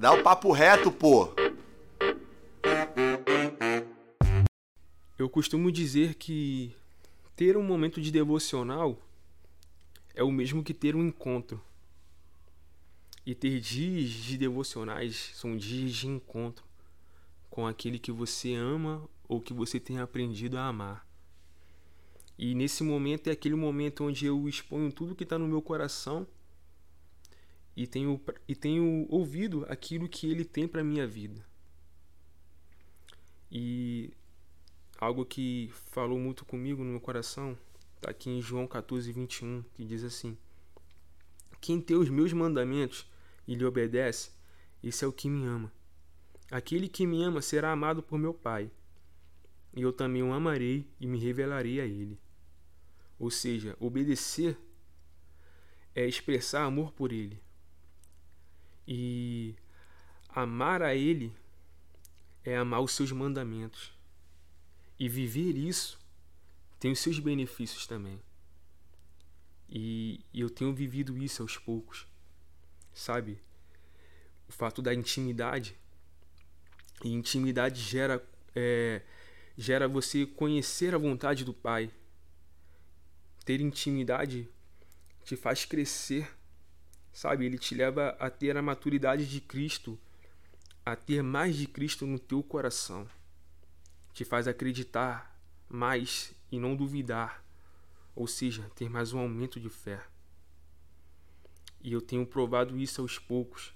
Dá o papo reto, pô. Eu costumo dizer que ter um momento de devocional é o mesmo que ter um encontro. E ter dias de devocionais são dias de encontro com aquele que você ama ou que você tem aprendido a amar. E nesse momento é aquele momento onde eu exponho tudo que está no meu coração e tenho, e tenho ouvido aquilo que ele tem para minha vida. E algo que falou muito comigo no meu coração está aqui em João 14, 21, que diz assim: Quem tem os meus mandamentos e lhe obedece, esse é o que me ama. Aquele que me ama será amado por meu Pai, e eu também o amarei e me revelarei a ele. Ou seja, obedecer é expressar amor por ele. E amar a ele é amar os seus mandamentos. E viver isso tem os seus benefícios também. E eu tenho vivido isso aos poucos. Sabe? O fato da intimidade. E intimidade gera, é, gera você conhecer a vontade do Pai. Ter intimidade te faz crescer. Sabe? Ele te leva a ter a maturidade de Cristo, a ter mais de Cristo no teu coração te faz acreditar mais e não duvidar, ou seja, ter mais um aumento de fé. E eu tenho provado isso aos poucos,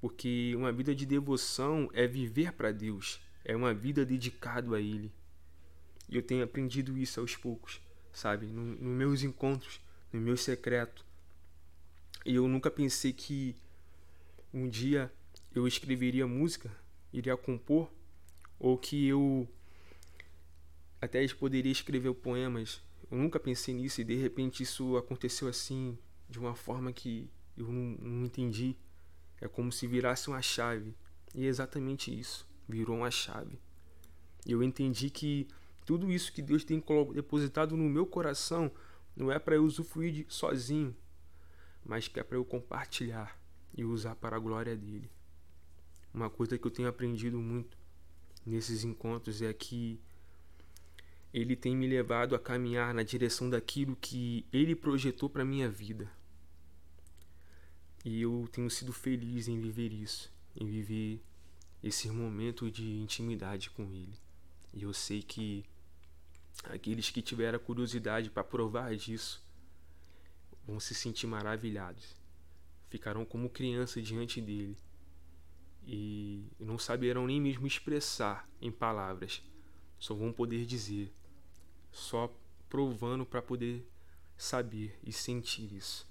porque uma vida de devoção é viver para Deus, é uma vida dedicada a Ele. E eu tenho aprendido isso aos poucos, sabe? Nos no meus encontros, no meu secreto. E eu nunca pensei que um dia eu escreveria música, iria compor, ou que eu até poderia escrever poemas. Eu nunca pensei nisso e de repente isso aconteceu assim, de uma forma que eu não, não entendi. É como se virasse uma chave. E é exatamente isso. Virou uma chave. Eu entendi que tudo isso que Deus tem depositado no meu coração não é para eu usufruir sozinho, mas que é para eu compartilhar e usar para a glória dele. Uma coisa que eu tenho aprendido muito nesses encontros é que ele tem me levado a caminhar na direção daquilo que ele projetou para minha vida. E eu tenho sido feliz em viver isso, em viver esse momento de intimidade com ele. E eu sei que aqueles que tiveram curiosidade para provar disso vão se sentir maravilhados. Ficarão como criança diante dele e não saberão nem mesmo expressar em palavras, só vão poder dizer só provando para poder saber e sentir isso.